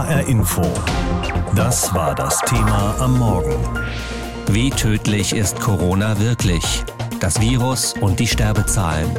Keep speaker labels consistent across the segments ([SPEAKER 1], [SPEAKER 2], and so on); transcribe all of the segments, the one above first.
[SPEAKER 1] HR Info. Das war das Thema am Morgen.
[SPEAKER 2] Wie tödlich ist Corona wirklich? Das Virus und die Sterbezahlen.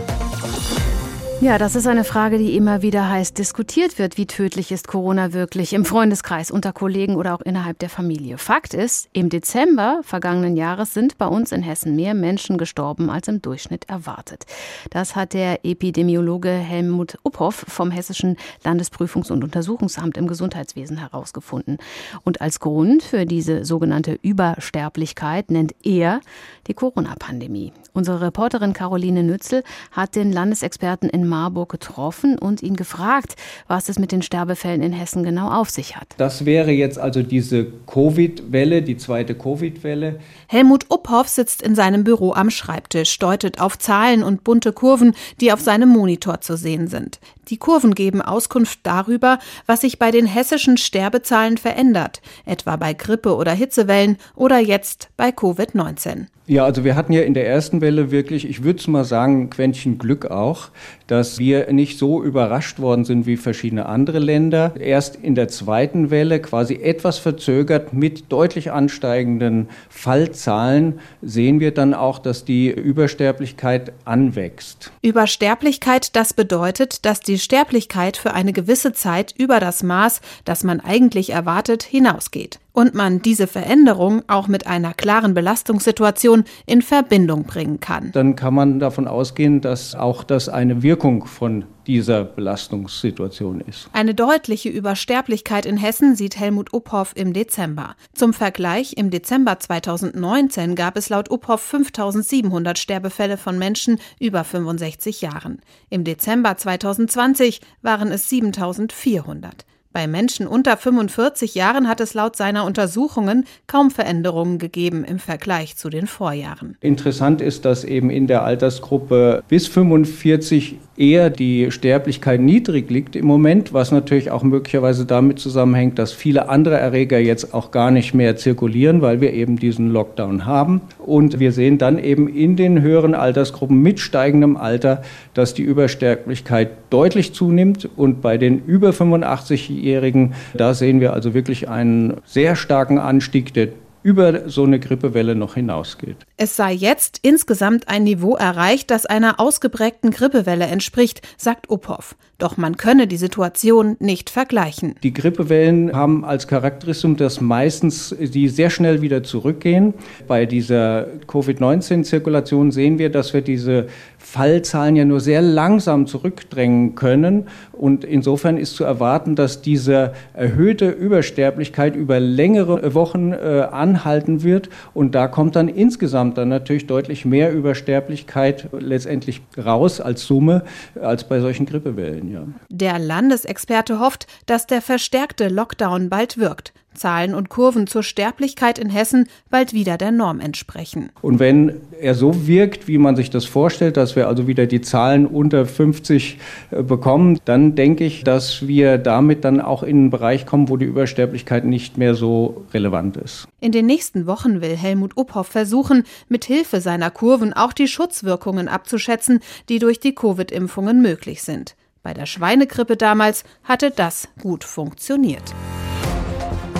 [SPEAKER 3] Ja, das ist eine Frage, die immer wieder heiß diskutiert wird. Wie tödlich ist Corona wirklich im Freundeskreis, unter Kollegen oder auch innerhalb der Familie? Fakt ist, im Dezember vergangenen Jahres sind bei uns in Hessen mehr Menschen gestorben als im Durchschnitt erwartet. Das hat der Epidemiologe Helmut Uphoff vom Hessischen Landesprüfungs- und Untersuchungsamt im Gesundheitswesen herausgefunden. Und als Grund für diese sogenannte Übersterblichkeit nennt er die Corona-Pandemie. Unsere Reporterin Caroline Nützel hat den Landesexperten in Marburg getroffen und ihn gefragt, was es mit den Sterbefällen in Hessen genau auf sich hat.
[SPEAKER 4] Das wäre jetzt also diese Covid-Welle, die zweite Covid-Welle.
[SPEAKER 5] Helmut Uphoff sitzt in seinem Büro am Schreibtisch, deutet auf Zahlen und bunte Kurven, die auf seinem Monitor zu sehen sind. Die Kurven geben Auskunft darüber, was sich bei den hessischen Sterbezahlen verändert, etwa bei Grippe oder Hitzewellen oder jetzt bei Covid-19.
[SPEAKER 4] Ja, also wir hatten ja in der ersten Welle wirklich, ich würde es mal sagen, ein Quäntchen Glück auch, dass wir nicht so überrascht worden sind wie verschiedene andere Länder. Erst in der zweiten Welle, quasi etwas verzögert mit deutlich ansteigenden Fallzahlen, sehen wir dann auch, dass die Übersterblichkeit anwächst.
[SPEAKER 5] Übersterblichkeit, das bedeutet, dass die Sterblichkeit für eine gewisse Zeit über das Maß, das man eigentlich erwartet, hinausgeht und man diese Veränderung auch mit einer klaren Belastungssituation in Verbindung bringen kann.
[SPEAKER 4] Dann kann man davon ausgehen, dass auch das eine Wirkung von dieser Belastungssituation ist.
[SPEAKER 5] Eine deutliche Übersterblichkeit in Hessen sieht Helmut Uphoff im Dezember. Zum Vergleich, im Dezember 2019 gab es laut Uphoff 5700 Sterbefälle von Menschen über 65 Jahren. Im Dezember 2020 waren es 7400. Bei Menschen unter 45 Jahren hat es laut seiner Untersuchungen kaum Veränderungen gegeben im Vergleich zu den Vorjahren.
[SPEAKER 4] Interessant ist, dass eben in der Altersgruppe bis 45 eher die Sterblichkeit niedrig liegt im Moment, was natürlich auch möglicherweise damit zusammenhängt, dass viele andere Erreger jetzt auch gar nicht mehr zirkulieren, weil wir eben diesen Lockdown haben. Und wir sehen dann eben in den höheren Altersgruppen mit steigendem Alter, dass die Übersterblichkeit deutlich zunimmt und bei den über 85 Jährigen. Da sehen wir also wirklich einen sehr starken Anstieg, der über so eine Grippewelle noch hinausgeht.
[SPEAKER 5] Es sei jetzt insgesamt ein Niveau erreicht, das einer ausgeprägten Grippewelle entspricht, sagt Uphoff. Doch man könne die Situation nicht vergleichen.
[SPEAKER 4] Die Grippewellen haben als Charakteristik, dass meistens die sehr schnell wieder zurückgehen. Bei dieser Covid-19-Zirkulation sehen wir, dass wir diese Fallzahlen ja nur sehr langsam zurückdrängen können. Und insofern ist zu erwarten, dass diese erhöhte Übersterblichkeit über längere Wochen äh, anhalten wird. Und da kommt dann insgesamt dann natürlich deutlich mehr Übersterblichkeit letztendlich raus als Summe als bei solchen Grippewellen. Ja.
[SPEAKER 5] Der Landesexperte hofft, dass der verstärkte Lockdown bald wirkt. Zahlen und Kurven zur Sterblichkeit in Hessen bald wieder der Norm entsprechen.
[SPEAKER 4] Und wenn er so wirkt, wie man sich das vorstellt, dass wir also wieder die Zahlen unter 50 äh, bekommen, dann denke ich, dass wir damit dann auch in einen Bereich kommen, wo die Übersterblichkeit nicht mehr so relevant ist.
[SPEAKER 5] In den nächsten Wochen will Helmut Uphoff versuchen, mit Hilfe seiner Kurven auch die Schutzwirkungen abzuschätzen, die durch die Covid-Impfungen möglich sind. Bei der Schweinegrippe damals hatte das gut funktioniert.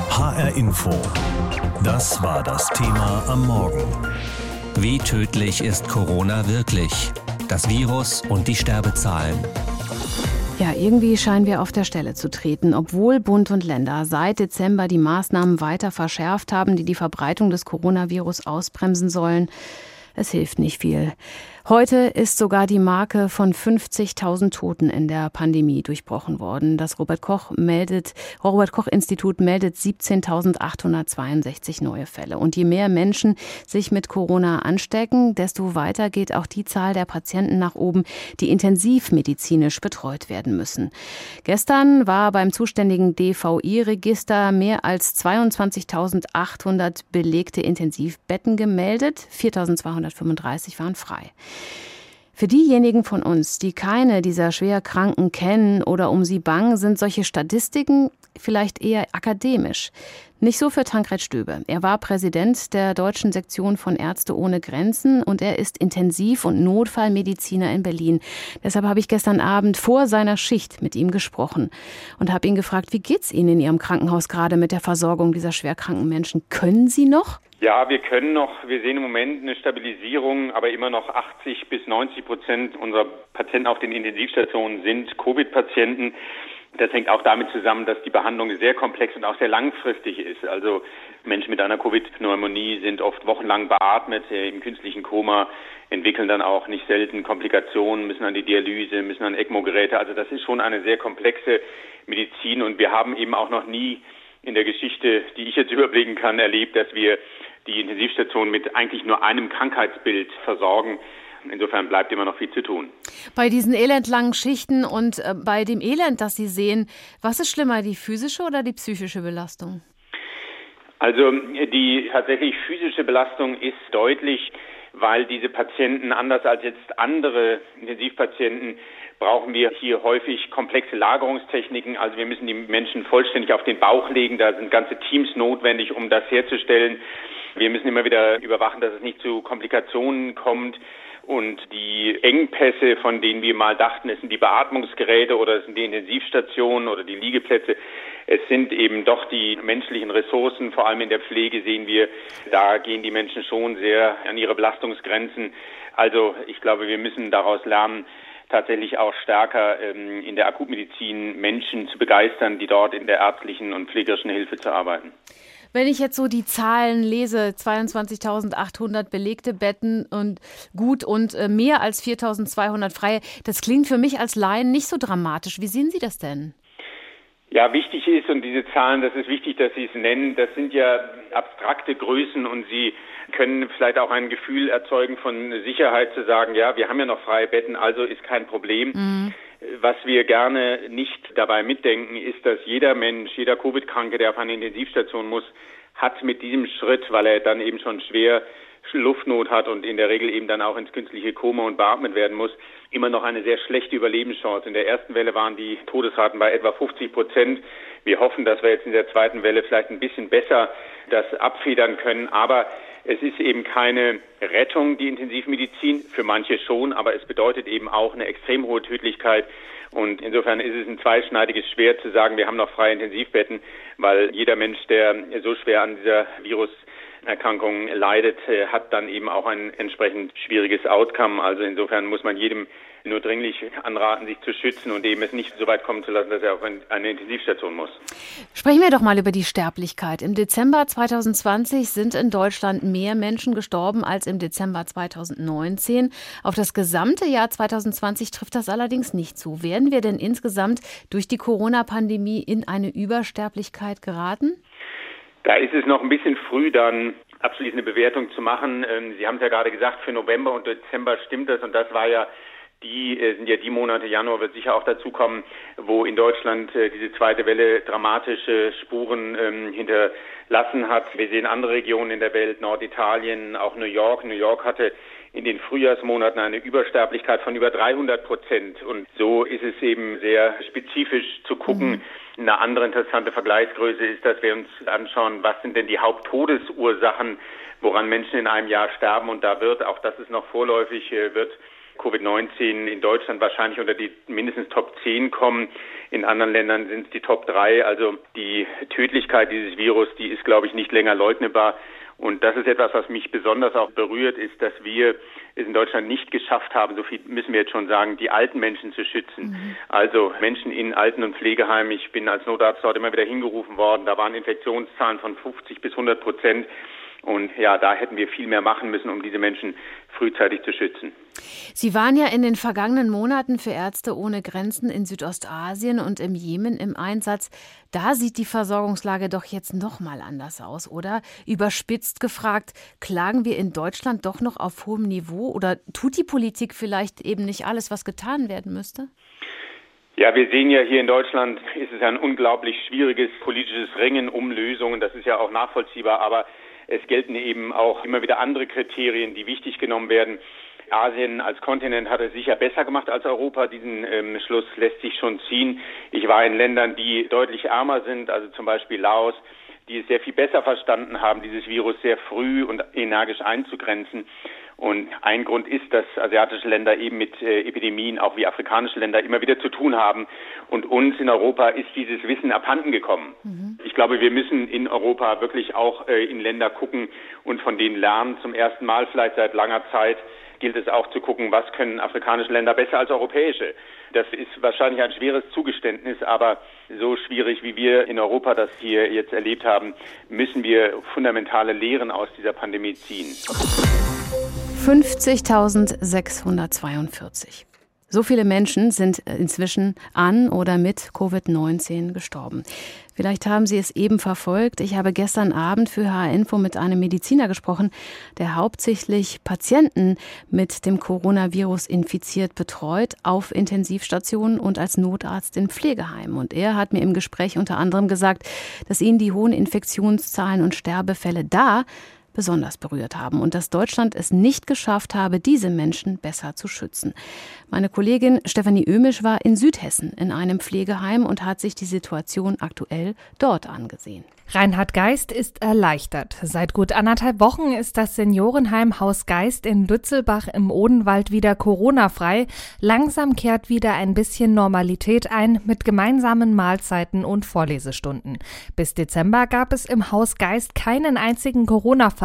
[SPEAKER 1] HR Info. Das war das Thema am Morgen.
[SPEAKER 2] Wie tödlich ist Corona wirklich? Das Virus und die Sterbezahlen.
[SPEAKER 3] Ja, irgendwie scheinen wir auf der Stelle zu treten, obwohl Bund und Länder seit Dezember die Maßnahmen weiter verschärft haben, die die Verbreitung des Coronavirus ausbremsen sollen. Es hilft nicht viel. Heute ist sogar die Marke von 50.000 Toten in der Pandemie durchbrochen worden. Das Robert Koch meldet, Robert Koch Institut meldet 17.862 neue Fälle. Und je mehr Menschen sich mit Corona anstecken, desto weiter geht auch die Zahl der Patienten nach oben, die intensivmedizinisch betreut werden müssen. Gestern war beim zuständigen DVI-Register mehr als 22.800 belegte Intensivbetten gemeldet. 4.235 waren frei. Für diejenigen von uns, die keine dieser Schwerkranken kennen oder um sie bangen, sind solche Statistiken vielleicht eher akademisch. Nicht so für Tankred Stöbe. Er war Präsident der deutschen Sektion von Ärzte ohne Grenzen und er ist Intensiv- und Notfallmediziner in Berlin. Deshalb habe ich gestern Abend vor seiner Schicht mit ihm gesprochen und habe ihn gefragt, wie geht's Ihnen in Ihrem Krankenhaus gerade mit der Versorgung dieser schwerkranken Menschen? Können Sie noch?
[SPEAKER 6] Ja, wir können noch, wir sehen im Moment eine Stabilisierung, aber immer noch 80 bis 90 Prozent unserer Patienten auf den Intensivstationen sind Covid-Patienten. Das hängt auch damit zusammen, dass die Behandlung sehr komplex und auch sehr langfristig ist. Also Menschen mit einer Covid-Pneumonie sind oft wochenlang beatmet äh, im künstlichen Koma, entwickeln dann auch nicht selten Komplikationen, müssen an die Dialyse, müssen an ECMO-Geräte. Also das ist schon eine sehr komplexe Medizin und wir haben eben auch noch nie in der Geschichte, die ich jetzt überblicken kann, erlebt, dass wir die Intensivstation mit eigentlich nur einem Krankheitsbild versorgen. Insofern bleibt immer noch viel zu tun.
[SPEAKER 3] Bei diesen elendlangen Schichten und äh, bei dem Elend, das Sie sehen, was ist schlimmer, die physische oder die psychische Belastung?
[SPEAKER 6] Also die tatsächlich physische Belastung ist deutlich, weil diese Patienten anders als jetzt andere Intensivpatienten brauchen wir hier häufig komplexe Lagerungstechniken. Also wir müssen die Menschen vollständig auf den Bauch legen. Da sind ganze Teams notwendig, um das herzustellen. Wir müssen immer wieder überwachen, dass es nicht zu Komplikationen kommt. Und die Engpässe, von denen wir mal dachten, es sind die Beatmungsgeräte oder es sind die Intensivstationen oder die Liegeplätze, es sind eben doch die menschlichen Ressourcen, vor allem in der Pflege sehen wir, da gehen die Menschen schon sehr an ihre Belastungsgrenzen. Also ich glaube, wir müssen daraus lernen, tatsächlich auch stärker ähm, in der Akutmedizin Menschen zu begeistern, die dort in der ärztlichen und pflegerischen Hilfe zu arbeiten.
[SPEAKER 3] Wenn ich jetzt so die Zahlen lese, 22.800 belegte Betten und gut und äh, mehr als 4.200 freie, das klingt für mich als Laien nicht so dramatisch. Wie sehen Sie das denn?
[SPEAKER 6] Ja, wichtig ist, und diese Zahlen, das ist wichtig, dass Sie es nennen, das sind ja abstrakte Größen und sie können vielleicht auch ein Gefühl erzeugen von Sicherheit zu sagen, ja, wir haben ja noch freie Betten, also ist kein Problem. Mhm. Was wir gerne nicht dabei mitdenken, ist, dass jeder Mensch, jeder Covid-Kranke, der auf eine Intensivstation muss, hat mit diesem Schritt, weil er dann eben schon schwer Luftnot hat und in der Regel eben dann auch ins künstliche Koma und beatmet werden muss, immer noch eine sehr schlechte Überlebenschance. In der ersten Welle waren die Todesraten bei etwa 50 Prozent. Wir hoffen, dass wir jetzt in der zweiten Welle vielleicht ein bisschen besser das abfedern können. Aber es ist eben keine Rettung, die Intensivmedizin, für manche schon, aber es bedeutet eben auch eine extrem hohe Tödlichkeit. Und insofern ist es ein zweischneidiges Schwert zu sagen, wir haben noch freie Intensivbetten, weil jeder Mensch, der so schwer an dieser Viruserkrankung leidet, äh, hat dann eben auch ein entsprechend schwieriges Outcome. Also insofern muss man jedem nur dringlich anraten, sich zu schützen und eben es nicht so weit kommen zu lassen, dass er auf eine Intensivstation muss.
[SPEAKER 3] Sprechen wir doch mal über die Sterblichkeit. Im Dezember 2020 sind in Deutschland mehr Menschen gestorben als im Dezember 2019. Auf das gesamte Jahr 2020 trifft das allerdings nicht zu. Werden wir denn insgesamt durch die Corona-Pandemie in eine Übersterblichkeit geraten?
[SPEAKER 6] Da ist es noch ein bisschen früh, dann abschließende Bewertung zu machen. Ähm, Sie haben es ja gerade gesagt, für November und Dezember stimmt das und das war ja die äh, sind ja die Monate, Januar wird sicher auch dazu kommen, wo in Deutschland äh, diese zweite Welle dramatische Spuren ähm, hinterlassen hat. Wir sehen andere Regionen in der Welt, Norditalien, auch New York. New York hatte in den Frühjahrsmonaten eine Übersterblichkeit von über 300 Prozent. Und so ist es eben sehr spezifisch zu gucken. Mhm. Eine andere interessante Vergleichsgröße ist, dass wir uns anschauen, was sind denn die Haupttodesursachen, woran Menschen in einem Jahr sterben. Und da wird, auch das ist noch vorläufig, äh, wird Covid-19 in Deutschland wahrscheinlich unter die mindestens Top 10 kommen. In anderen Ländern sind es die Top 3. Also die Tödlichkeit dieses Virus, die ist, glaube ich, nicht länger leugnbar. Und das ist etwas, was mich besonders auch berührt, ist, dass wir es in Deutschland nicht geschafft haben, so viel müssen wir jetzt schon sagen, die alten Menschen zu schützen. Mhm. Also Menschen in Alten- und Pflegeheimen. Ich bin als Notarzt dort immer wieder hingerufen worden. Da waren Infektionszahlen von 50 bis 100 Prozent. Und ja, da hätten wir viel mehr machen müssen, um diese Menschen frühzeitig zu schützen.
[SPEAKER 3] Sie waren ja in den vergangenen Monaten für Ärzte ohne Grenzen in Südostasien und im Jemen im Einsatz. Da sieht die Versorgungslage doch jetzt noch mal anders aus, oder? Überspitzt gefragt, klagen wir in Deutschland doch noch auf hohem Niveau oder tut die Politik vielleicht eben nicht alles, was getan werden müsste?
[SPEAKER 6] Ja, wir sehen ja hier in Deutschland ist es ein unglaublich schwieriges politisches Ringen um Lösungen. Das ist ja auch nachvollziehbar, aber es gelten eben auch immer wieder andere Kriterien, die wichtig genommen werden. Asien als Kontinent hat es sicher besser gemacht als Europa. Diesen ähm, Schluss lässt sich schon ziehen. Ich war in Ländern, die deutlich ärmer sind, also zum Beispiel Laos. die es sehr viel besser verstanden haben, dieses Virus sehr früh und energisch einzugrenzen. Und ein Grund ist, dass asiatische Länder eben mit äh, Epidemien, auch wie afrikanische Länder, immer wieder zu tun haben. Und uns in Europa ist dieses Wissen abhanden gekommen. Mhm. Ich glaube, wir müssen in Europa wirklich auch äh, in Länder gucken und von denen lernen. Zum ersten Mal vielleicht seit langer Zeit gilt es auch zu gucken, was können afrikanische Länder besser als europäische. Das ist wahrscheinlich ein schweres Zugeständnis, aber so schwierig, wie wir in Europa das hier jetzt erlebt haben, müssen wir fundamentale Lehren aus dieser Pandemie ziehen.
[SPEAKER 3] 50.642. So viele Menschen sind inzwischen an oder mit Covid-19 gestorben. Vielleicht haben Sie es eben verfolgt. Ich habe gestern Abend für HR Info mit einem Mediziner gesprochen, der hauptsächlich Patienten mit dem Coronavirus infiziert betreut auf Intensivstationen und als Notarzt in Pflegeheimen. Und er hat mir im Gespräch unter anderem gesagt, dass ihn die hohen Infektionszahlen und Sterbefälle da besonders berührt haben und dass Deutschland es nicht geschafft habe, diese Menschen besser zu schützen. Meine Kollegin Stefanie Ömisch war in Südhessen in einem Pflegeheim und hat sich die Situation aktuell dort angesehen.
[SPEAKER 7] Reinhard Geist ist erleichtert. Seit gut anderthalb Wochen ist das Seniorenheim Haus Geist in Lützelbach im Odenwald wieder Corona-frei. Langsam kehrt wieder ein bisschen Normalität ein mit gemeinsamen Mahlzeiten und Vorlesestunden. Bis Dezember gab es im Haus Geist keinen einzigen Corona-Fall.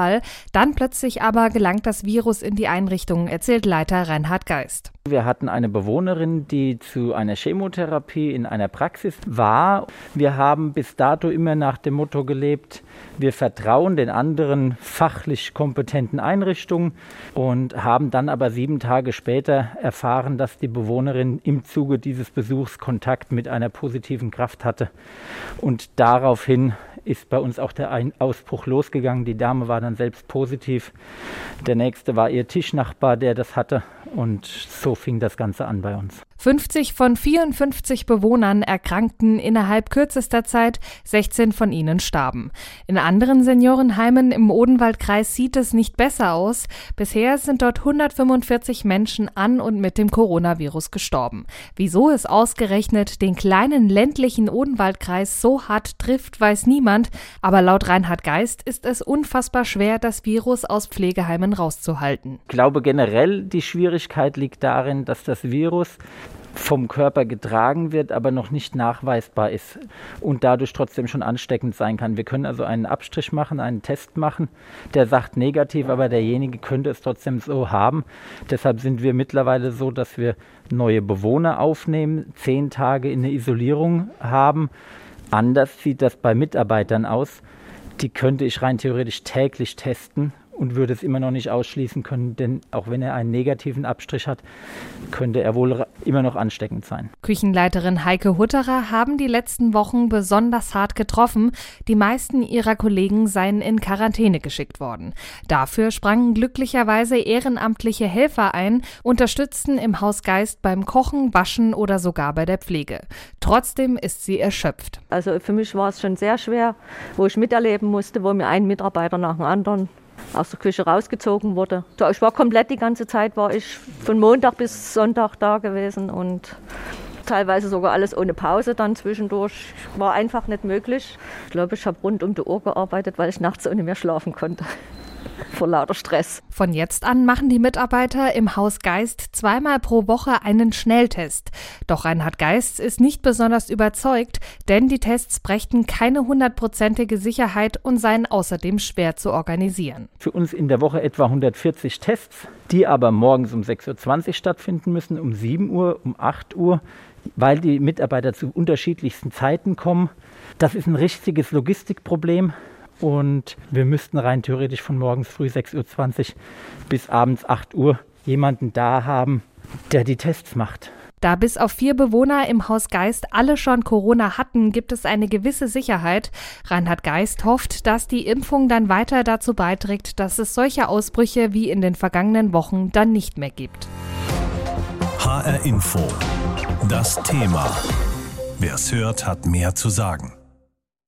[SPEAKER 7] Dann plötzlich aber gelangt das Virus in die Einrichtung, erzählt Leiter Reinhard Geist.
[SPEAKER 8] Wir hatten eine Bewohnerin, die zu einer Chemotherapie in einer Praxis war. Wir haben bis dato immer nach dem Motto gelebt, wir vertrauen den anderen fachlich kompetenten Einrichtungen und haben dann aber sieben Tage später erfahren, dass die Bewohnerin im Zuge dieses Besuchs Kontakt mit einer positiven Kraft hatte. Und daraufhin ist bei uns auch der Ausbruch losgegangen. Die Dame war dann selbst positiv. Der nächste war ihr Tischnachbar, der das hatte. Und so fing das Ganze an bei uns.
[SPEAKER 7] 50 von 54 Bewohnern erkrankten innerhalb kürzester Zeit, 16 von ihnen starben. In anderen Seniorenheimen im Odenwaldkreis sieht es nicht besser aus. Bisher sind dort 145 Menschen an und mit dem Coronavirus gestorben. Wieso es ausgerechnet den kleinen ländlichen Odenwaldkreis so hart trifft, weiß niemand, aber laut Reinhard Geist ist es unfassbar schwer, das Virus aus Pflegeheimen rauszuhalten.
[SPEAKER 8] Ich glaube generell, die Schwierigkeit liegt darin, dass das Virus vom Körper getragen wird, aber noch nicht nachweisbar ist und dadurch trotzdem schon ansteckend sein kann. Wir können also einen Abstrich machen, einen Test machen, der sagt negativ, aber derjenige könnte es trotzdem so haben. Deshalb sind wir mittlerweile so, dass wir neue Bewohner aufnehmen, zehn Tage in der Isolierung haben. Anders sieht das bei Mitarbeitern aus. Die könnte ich rein theoretisch täglich testen und würde es immer noch nicht ausschließen können, denn auch wenn er einen negativen Abstrich hat, könnte er wohl immer noch ansteckend sein.
[SPEAKER 7] Küchenleiterin Heike Hutterer haben die letzten Wochen besonders hart getroffen. Die meisten ihrer Kollegen seien in Quarantäne geschickt worden. Dafür sprangen glücklicherweise ehrenamtliche Helfer ein, unterstützten im Haus Geist beim Kochen, Waschen oder sogar bei der Pflege. Trotzdem ist sie erschöpft.
[SPEAKER 9] Also für mich war es schon sehr schwer, wo ich miterleben musste, wo mir ein Mitarbeiter nach dem anderen aus der Küche rausgezogen wurde. Ich war komplett die ganze Zeit, war ich von Montag bis Sonntag da gewesen und teilweise sogar alles ohne Pause dann zwischendurch. War einfach nicht möglich. Ich glaube, ich habe rund um die Uhr gearbeitet, weil ich nachts ohne mehr schlafen konnte vor lauter Stress.
[SPEAKER 7] Von jetzt an machen die Mitarbeiter im Haus Geist zweimal pro Woche einen Schnelltest. Doch Reinhard Geist ist nicht besonders überzeugt, denn die Tests brächten keine hundertprozentige Sicherheit und seien außerdem schwer zu organisieren.
[SPEAKER 8] Für uns in der Woche etwa 140 Tests, die aber morgens um 6.20 Uhr stattfinden müssen, um 7 Uhr, um 8 Uhr, weil die Mitarbeiter zu unterschiedlichsten Zeiten kommen. Das ist ein richtiges Logistikproblem. Und wir müssten rein theoretisch von morgens früh 6.20 Uhr bis abends 8 Uhr jemanden da haben, der die Tests macht.
[SPEAKER 7] Da bis auf vier Bewohner im Haus Geist alle schon Corona hatten, gibt es eine gewisse Sicherheit. Reinhard Geist hofft, dass die Impfung dann weiter dazu beiträgt, dass es solche Ausbrüche wie in den vergangenen Wochen dann nicht mehr gibt.
[SPEAKER 1] HR Info. Das Thema. Wer es hört, hat mehr zu sagen.